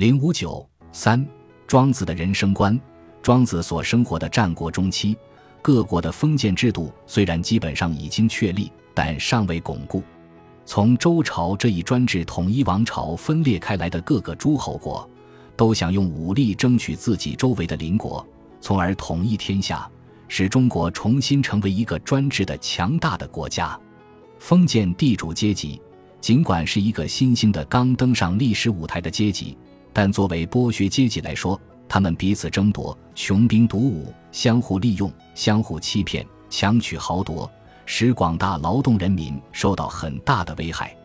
零五九三，庄子的人生观。庄子所生活的战国中期，各国的封建制度虽然基本上已经确立，但尚未巩固。从周朝这一专制统一王朝分裂开来的各个诸侯国，都想用武力争取自己周围的邻国，从而统一天下，使中国重新成为一个专制的强大的国家。封建地主阶级尽管是一个新兴的、刚登上历史舞台的阶级，但作为剥削阶级来说，他们彼此争夺、穷兵黩武、相互利用、相互欺骗、强取豪夺，使广大劳动人民受到很大的危害。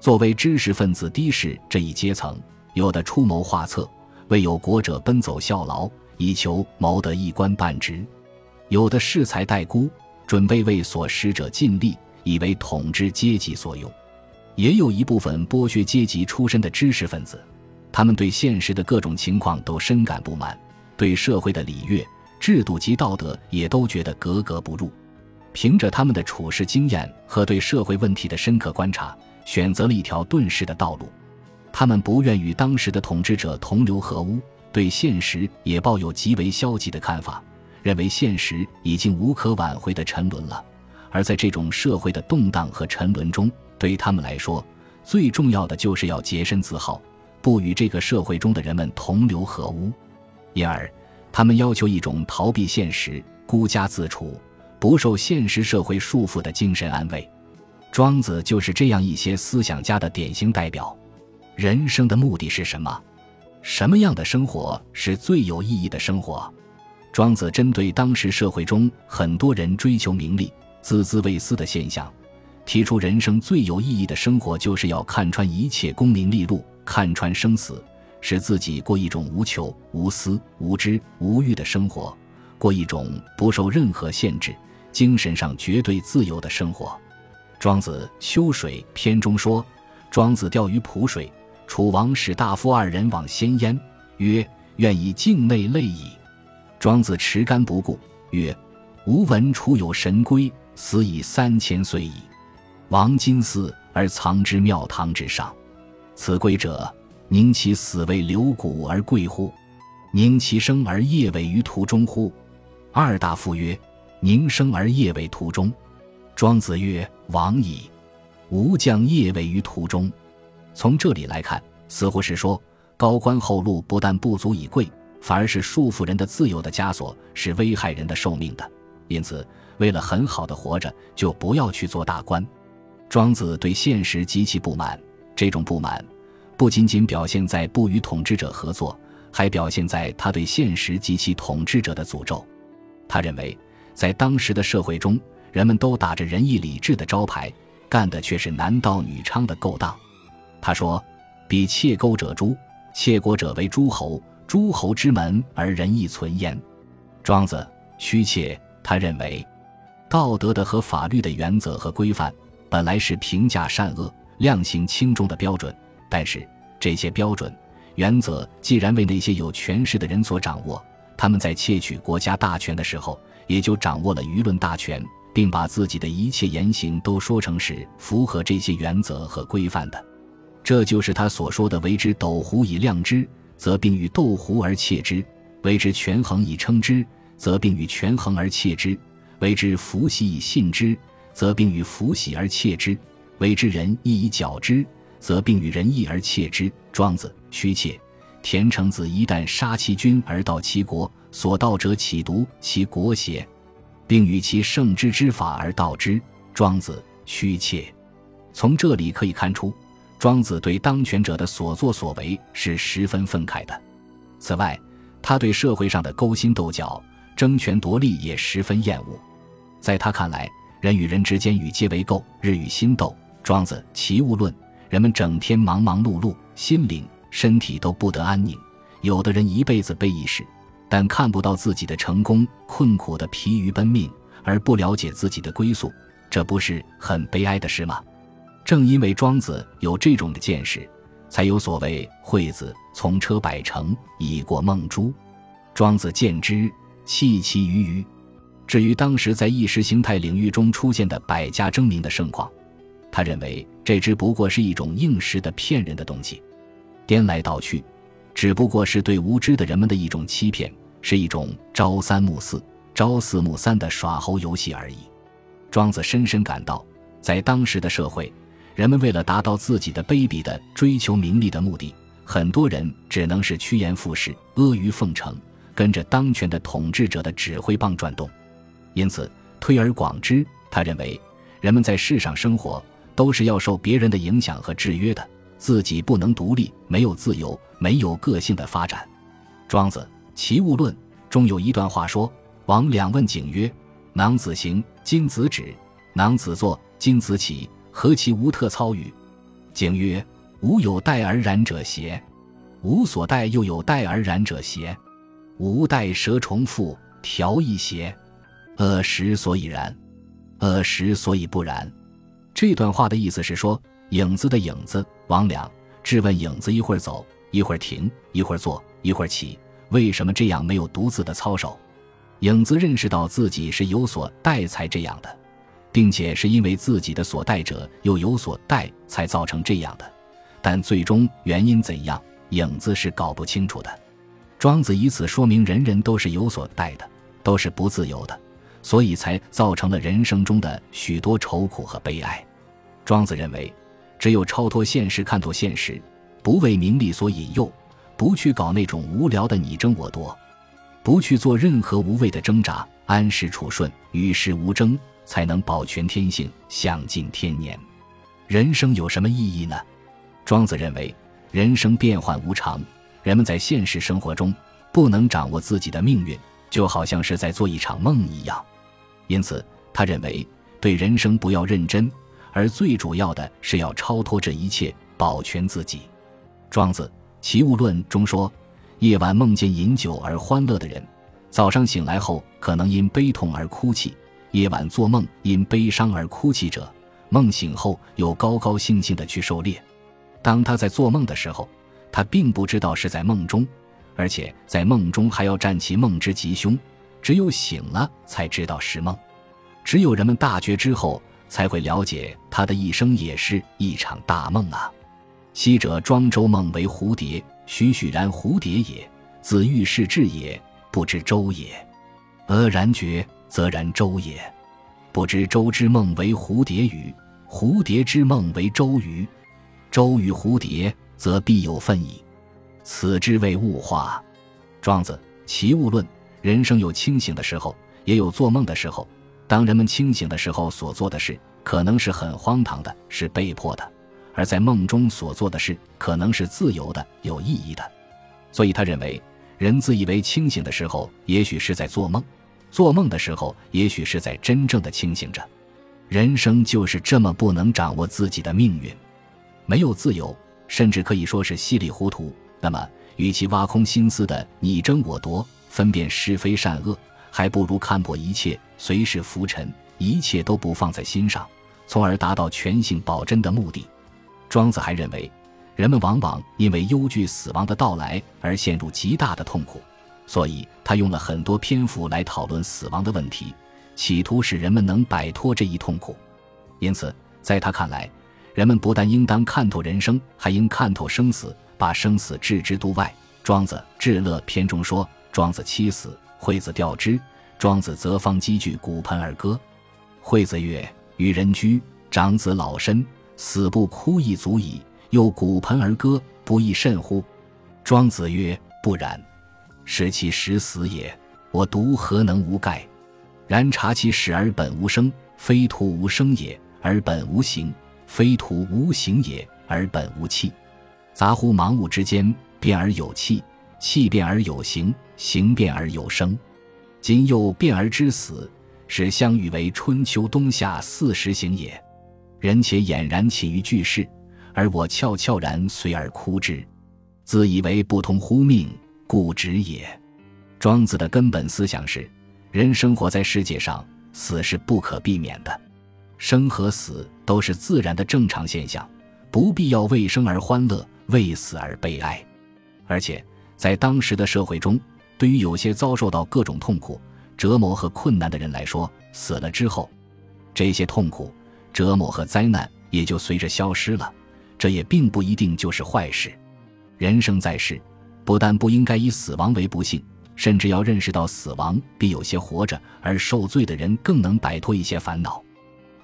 作为知识分子低士这一阶层，有的出谋划策，为有国者奔走效劳，以求谋得一官半职；有的恃才待孤，准备为所使者尽力，以为统治阶级所用；也有一部分剥削阶级出身的知识分子。他们对现实的各种情况都深感不满，对社会的礼乐制度及道德也都觉得格格不入。凭着他们的处事经验和对社会问题的深刻观察，选择了一条遁世的道路。他们不愿与当时的统治者同流合污，对现实也抱有极为消极的看法，认为现实已经无可挽回的沉沦了。而在这种社会的动荡和沉沦中，对他们来说，最重要的就是要洁身自好。不与这个社会中的人们同流合污，因而他们要求一种逃避现实、孤家自处、不受现实社会束缚的精神安慰。庄子就是这样一些思想家的典型代表。人生的目的是什么？什么样的生活是最有意义的生活？庄子针对当时社会中很多人追求名利、孜孜未思的现象，提出人生最有意义的生活就是要看穿一切功名利禄。看穿生死，使自己过一种无求、无私、无知、无欲的生活，过一种不受任何限制、精神上绝对自由的生活。庄子《秋水》篇中说：“庄子钓于濮水，楚王使大夫二人往先焉，曰：‘愿以境内累矣。’庄子持竿不顾，曰：‘吾闻楚有神龟，死已三千岁矣。王金寺而藏之庙堂之上。’”此龟者，宁其死为留骨而贵乎？宁其生而业尾于途中乎？二大夫曰：宁生而业尾途中。庄子曰：亡矣。吾将业尾于途中。从这里来看，似乎是说高官厚禄不但不足以贵，反而是束缚人的自由的枷锁，是危害人的寿命的。因此，为了很好的活着，就不要去做大官。庄子对现实极其不满。这种不满，不仅仅表现在不与统治者合作，还表现在他对现实及其统治者的诅咒。他认为，在当时的社会中，人们都打着仁义礼智的招牌，干的却是男盗女娼的勾当。他说：“比窃钩者诛，窃国者为诸侯，诸侯之门而仁义存焉。”庄子虚窃，他认为，道德的和法律的原则和规范，本来是评价善恶。量刑轻重的标准，但是这些标准、原则既然为那些有权势的人所掌握，他们在窃取国家大权的时候，也就掌握了舆论大权，并把自己的一切言行都说成是符合这些原则和规范的。这就是他所说的：“为之斗斛以量之，则并与斗斛而窃之；为之权衡以称之，则并与权衡而窃之；为之福喜以信之，则并与福喜而窃之。”为之仁义以矫之，则并与仁义而窃之。庄子虚窃。田成子一旦杀其君而盗其国，所盗者岂独其国邪？并与其圣之之法而盗之。庄子虚窃。从这里可以看出，庄子对当权者的所作所为是十分愤慨的。此外，他对社会上的勾心斗角、争权夺利也十分厌恶。在他看来，人与人之间与皆为垢，日与心斗。庄子《齐物论》：人们整天忙忙碌碌，心灵、身体都不得安宁。有的人一辈子被意识，但看不到自己的成功，困苦的疲于奔命，而不了解自己的归宿，这不是很悲哀的事吗？正因为庄子有这种的见识，才有所谓“惠子从车百乘，以过孟珠”。庄子见之，弃其于鱼。至于当时在意识形态领域中出现的百家争鸣的盛况，他认为这只不过是一种应时的骗人的东西，颠来倒去，只不过是对无知的人们的一种欺骗，是一种朝三暮四、朝四暮三的耍猴游戏而已。庄子深深感到，在当时的社会，人们为了达到自己的卑鄙的追求名利的目的，很多人只能是趋炎附势、阿谀奉承，跟着当权的统治者的指挥棒转动。因此，推而广之，他认为，人们在世上生活都是要受别人的影响和制约的，自己不能独立，没有自由，没有个性的发展。庄子《齐物论》中有一段话说：“王两问景曰。”囊子行，金子止；囊子坐，金子起。何其无特操与？景曰：吾有待而然者邪？吾所待又有待而然者邪？吾待蛇重复调一邪？恶时所以然，恶时所以不然。这段话的意思是说，影子的影子王两质问影子：一会儿走，一会儿停，一会儿坐，一会儿起，为什么这样没有独自的操守？影子认识到自己是有所待才这样的，并且是因为自己的所待者又有所待才造成这样的，但最终原因怎样，影子是搞不清楚的。庄子以此说明人人都是有所待的，都是不自由的，所以才造成了人生中的许多愁苦和悲哀。庄子认为，只有超脱现实，看透现实，不为名利所引诱，不去搞那种无聊的你争我夺。不去做任何无谓的挣扎，安时处顺，与世无争，才能保全天性，享尽天年。人生有什么意义呢？庄子认为，人生变幻无常，人们在现实生活中不能掌握自己的命运，就好像是在做一场梦一样。因此，他认为对人生不要认真，而最主要的是要超脱这一切，保全自己。庄子《齐物论》中说。夜晚梦见饮酒而欢乐的人，早上醒来后可能因悲痛而哭泣；夜晚做梦因悲伤而哭泣者，梦醒后又高高兴兴地去狩猎。当他在做梦的时候，他并不知道是在梦中，而且在梦中还要占其梦之吉凶。只有醒了才知道是梦。只有人们大觉之后，才会了解他的一生也是一场大梦啊。昔者庄周梦为蝴蝶。栩栩然蝴蝶也，子欲视至也，不知周也。俄然觉，则然周也。不知周之梦为蝴蝶与，蝴蝶之梦为周瑜。周与蝴蝶，则必有分矣。此之谓物化。庄子《齐物论》：人生有清醒的时候，也有做梦的时候。当人们清醒的时候所做的事，可能是很荒唐的，是被迫的。而在梦中所做的事，可能是自由的、有意义的，所以他认为，人自以为清醒的时候，也许是在做梦；做梦的时候，也许是在真正的清醒着。人生就是这么不能掌握自己的命运，没有自由，甚至可以说是稀里糊涂。那么，与其挖空心思的你争我夺、分辨是非善恶，还不如看破一切，随时浮沉，一切都不放在心上，从而达到全性保真的目的。庄子还认为，人们往往因为忧惧死亡的到来而陷入极大的痛苦，所以他用了很多篇幅来讨论死亡的问题，企图使人们能摆脱这一痛苦。因此，在他看来，人们不但应当看透人生，还应看透生死，把生死置之度外。庄子《至乐篇》中说：“庄子妻死，惠子吊之。庄子则方积聚骨盆而歌。惠子曰：‘与人居，长子老身。’”死不哭亦足矣，又鼓盆而歌，不亦甚乎？庄子曰：“不然，视其实死也。我独何能无盖？然察其始而本无生，非徒无生也；而本无形，非徒无形也；而本无气。杂乎盲物之间，变而有气，气变而有形，行变而有生。今又变而知死，是相与为春秋冬夏四时行也。”人且俨然起于巨世，而我悄悄然随而哭之，自以为不通乎命，故止也。庄子的根本思想是：人生活在世界上，死是不可避免的，生和死都是自然的正常现象，不必要为生而欢乐，为死而悲哀。而且在当时的社会中，对于有些遭受到各种痛苦、折磨和困难的人来说，死了之后，这些痛苦。折磨和灾难也就随着消失了，这也并不一定就是坏事。人生在世，不但不应该以死亡为不幸，甚至要认识到死亡比有些活着而受罪的人更能摆脱一些烦恼。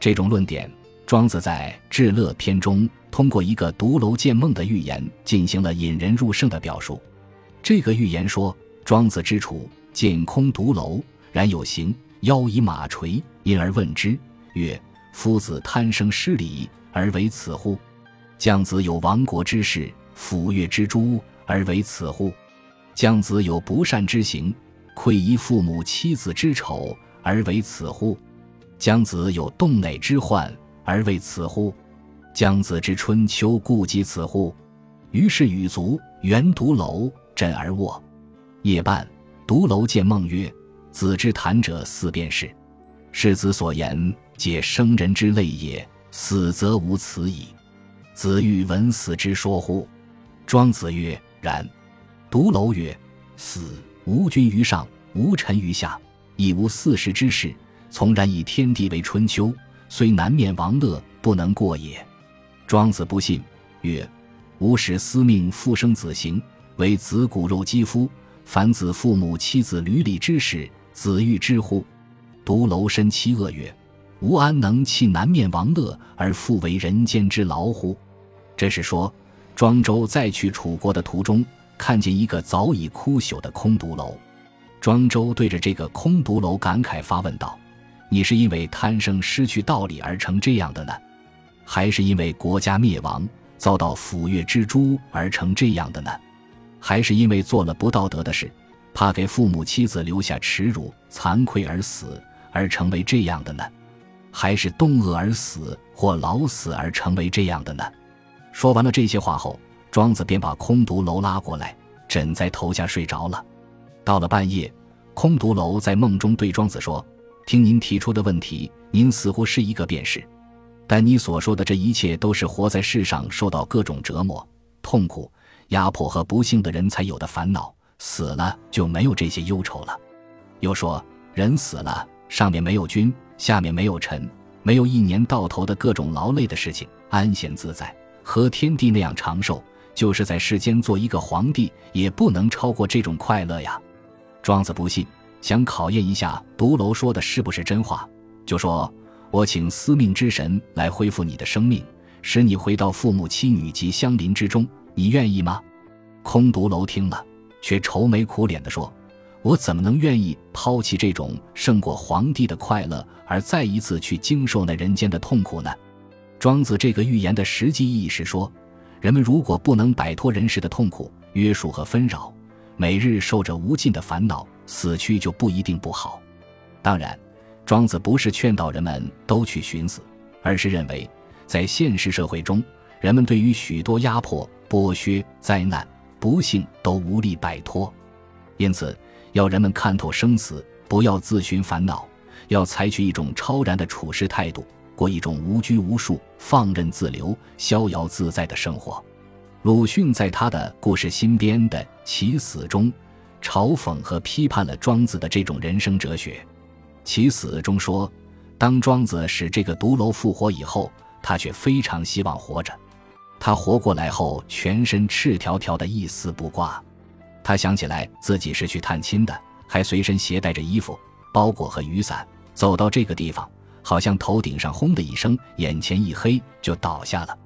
这种论点，庄子在《至乐篇》中通过一个独楼见梦的寓言进行了引人入胜的表述。这个寓言说，庄子之处见空独楼，然有形，腰以马垂，因而问之曰：“夫子贪生失礼而为此乎？将子有亡国之事，抚越之诛而为此乎？将子有不善之行，愧遗父母妻子之丑而为此乎？将子有动馁之患而为此乎？将子之春秋顾及此乎？”于是与足原独楼。枕而卧，夜半，独楼见梦曰：“子之谈者四便是。世子所言，皆生人之类也。死则无此矣。子欲闻死之说乎？”庄子曰：“然。”独楼曰：“死无君于上，无臣于下，亦无四时之事。从然以天地为春秋，虽南面王乐，不能过也。”庄子不信，曰：“吾使司命复生子行。”为子骨肉肌肤，凡子父母妻子履礼之事，子欲之乎？独楼身妻恶曰：“吾安能弃南面王乐而复为人间之劳乎？”这是说，庄周在去楚国的途中，看见一个早已枯朽的空独楼。庄周对着这个空独楼感慨发问道：“你是因为贪生失去道理而成这样的呢，还是因为国家灭亡遭到抚越之诛而成这样的呢？”还是因为做了不道德的事，怕给父母妻子留下耻辱、惭愧而死，而成为这样的呢？还是冻饿而死，或老死而成为这样的呢？说完了这些话后，庄子便把空独楼拉过来，枕在头下睡着了。到了半夜，空独楼在梦中对庄子说：“听您提出的问题，您似乎是一个便是，但你所说的这一切都是活在世上受到各种折磨、痛苦。”压迫和不幸的人才有的烦恼，死了就没有这些忧愁了。又说，人死了，上面没有君，下面没有臣，没有一年到头的各种劳累的事情，安闲自在，和天地那样长寿。就是在世间做一个皇帝，也不能超过这种快乐呀。庄子不信，想考验一下独楼说的是不是真话，就说：“我请司命之神来恢复你的生命，使你回到父母妻女及相邻之中。”你愿意吗？空独楼听了，却愁眉苦脸地说：“我怎么能愿意抛弃这种胜过皇帝的快乐，而再一次去经受那人间的痛苦呢？”庄子这个寓言的实际意义是说，人们如果不能摆脱人世的痛苦、约束和纷扰，每日受着无尽的烦恼，死去就不一定不好。当然，庄子不是劝导人们都去寻死，而是认为，在现实社会中，人们对于许多压迫。剥削、灾难、不幸都无力摆脱，因此要人们看透生死，不要自寻烦恼，要采取一种超然的处事态度，过一种无拘无束、放任自流、逍遥自在的生活。鲁迅在他的故事新编的《其死》中，嘲讽和批判了庄子的这种人生哲学。《其死》中说，当庄子使这个毒楼复活以后，他却非常希望活着。他活过来后，全身赤条条的，一丝不挂。他想起来自己是去探亲的，还随身携带着衣服、包裹和雨伞。走到这个地方，好像头顶上轰的一声，眼前一黑，就倒下了。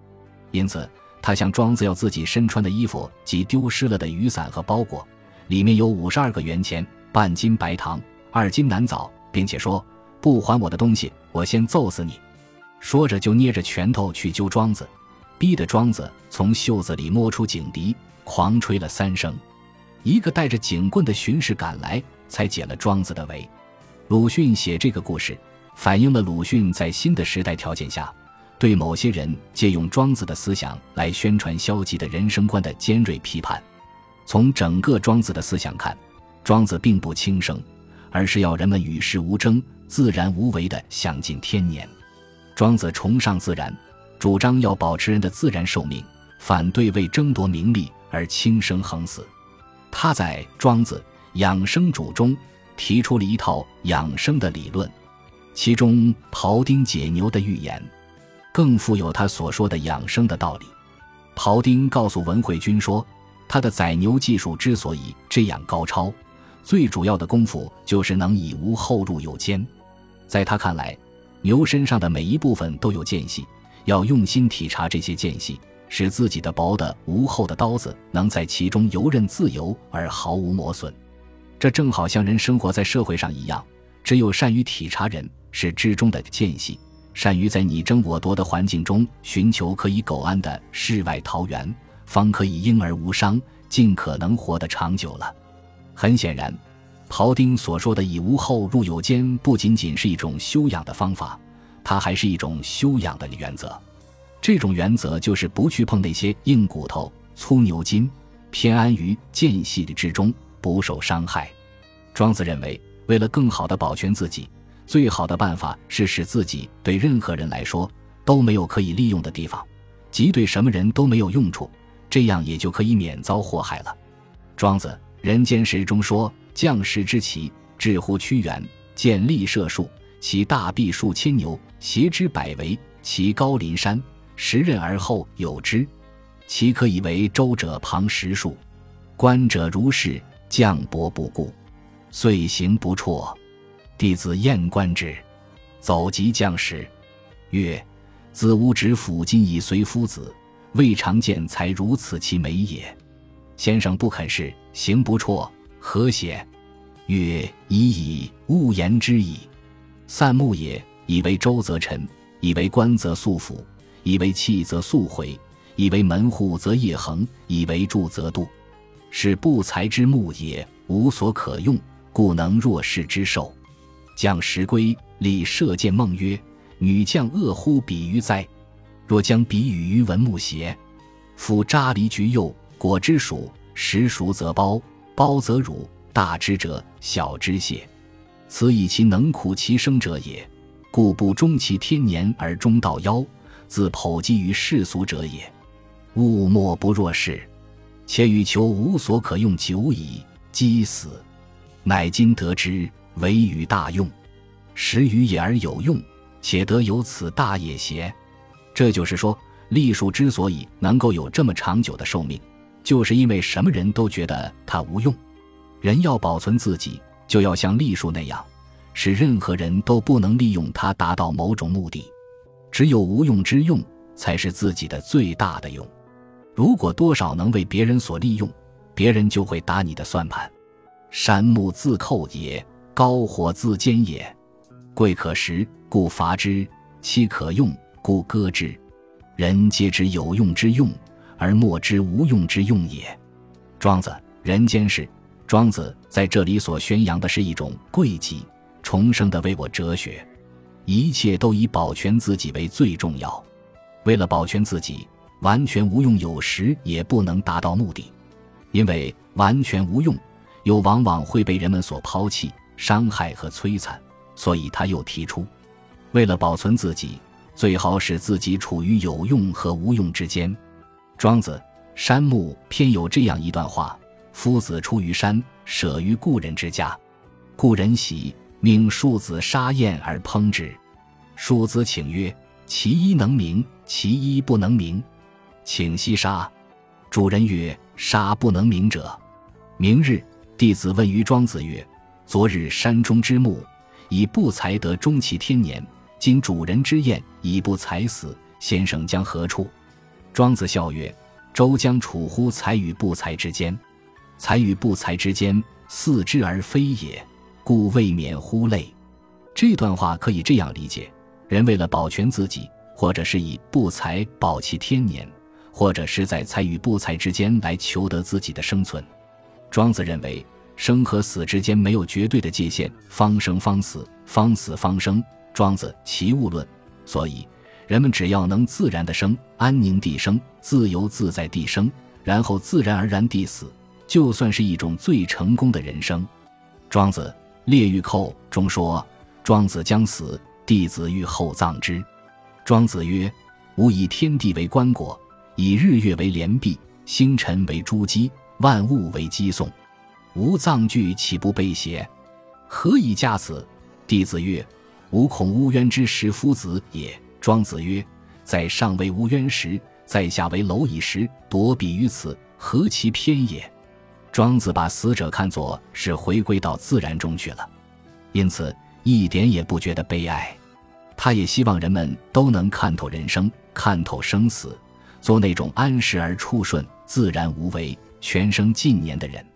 因此，他向庄子要自己身穿的衣服及丢失了的雨伞和包裹，里面有五十二个元钱、半斤白糖、二斤南枣，并且说：“不还我的东西，我先揍死你！”说着就捏着拳头去揪庄子。逼得庄子从袖子里摸出警笛，狂吹了三声。一个带着警棍的巡视赶来，才解了庄子的围。鲁迅写这个故事，反映了鲁迅在新的时代条件下，对某些人借用庄子的思想来宣传消极的人生观的尖锐批判。从整个庄子的思想看，庄子并不轻生，而是要人们与世无争、自然无为地享尽天年。庄子崇尚自然。主张要保持人的自然寿命，反对为争夺名利而轻生横死。他在《庄子养生主》中提出了一套养生的理论，其中庖丁解牛的寓言更富有他所说的养生的道理。庖丁告诉文惠君说，他的宰牛技术之所以这样高超，最主要的功夫就是能以无后入有间。在他看来，牛身上的每一部分都有间隙，要用心体察这些间隙，使自己的薄的无厚的刀子能在其中游刃自由而毫无磨损。这正好像人生活在社会上一样，只有善于体察人是之中的间隙，善于在你争我夺的环境中寻求可以苟安的世外桃源，方可以婴儿无伤，尽可能活得长久了。很显然。庖丁所说的“以无后入有间”，不仅仅是一种修养的方法，它还是一种修养的原则。这种原则就是不去碰那些硬骨头、粗牛筋，偏安于间隙之中，不受伤害。庄子认为，为了更好地保全自己，最好的办法是使自己对任何人来说都没有可以利用的地方，即对什么人都没有用处，这样也就可以免遭祸害了。庄子《人间时》中说。将士之奇，至乎屈原，见立射数，其大臂数千牛，斜之百围，其高临山，时任而后有之。其可以为周者旁十数，观者如是，将伯不顾，遂行不辍。弟子厌观之，走及将士，曰：“子吾执斧今以随夫子，未尝见才如此其美也。”先生不肯事，行不辍。何邪？曰：已矣，勿言之矣。散木也，以为周则臣，以为官则素府，以为器则素回，以为门户则业恒，以为柱则度。是不才之木也，无所可用，故能弱势之兽。将时归，立射箭梦曰：女将恶乎比于哉？若将比与于文木邪？夫扎离橘柚，果之属，实熟则包。包则乳，大之者小之蟹，此以其能苦其生者也。故不终其天年而终道夭，自剖积于世俗者也。物莫不若是，且欲求无所可用久矣，积死，乃今得之，为与大用。时于也而有用，且得有此大也邪？这就是说，栗树之所以能够有这么长久的寿命。就是因为什么人都觉得它无用，人要保存自己，就要像栗树那样，使任何人都不能利用它达到某种目的。只有无用之用，才是自己的最大的用。如果多少能为别人所利用，别人就会打你的算盘。山木自寇也，高火自坚也。贵可食，故伐之；妻可用，故割之。人皆知有用之用。而莫知无用之用也。庄子《人间世》，庄子在这里所宣扬的是一种贵己重生的为我哲学，一切都以保全自己为最重要。为了保全自己，完全无用有时也不能达到目的，因为完全无用又往往会被人们所抛弃、伤害和摧残。所以他又提出，为了保存自己，最好使自己处于有用和无用之间。庄子《山木》篇有这样一段话：“夫子出于山，舍于故人之家。故人喜，命庶子杀燕而烹之。庶子请曰：‘其一能鸣，其一不能鸣，请息杀。’主人曰：‘杀不能鸣者。’明日，弟子问于庄子曰：‘昨日山中之木，以不才得终其天年。今主人之燕以不才死，先生将何处？’”庄子笑曰：“周将处乎才与不才之间，才与不才之间，似之而非也，故未免乎累。”这段话可以这样理解：人为了保全自己，或者是以不才保其天年，或者是在才与不才之间来求得自己的生存。庄子认为，生和死之间没有绝对的界限，方生方死，方死方生。庄子齐物论，所以。人们只要能自然的生，安宁地生，自由自在地生，然后自然而然地死，就算是一种最成功的人生。庄子《列御寇》中说：“庄子将死，弟子欲厚葬之。”庄子曰：“吾以天地为棺椁，以日月为连璧，星辰为珠玑，万物为击颂。吾葬具岂不备邪？何以驾此？”弟子曰：“吾恐乌渊之食夫子也。”庄子曰：“在上为乌渊时，在下为蝼蚁时，夺彼于此，何其偏也！庄子把死者看作是回归到自然中去了，因此一点也不觉得悲哀。他也希望人们都能看透人生，看透生死，做那种安时而处顺、自然无为、全生尽年的人。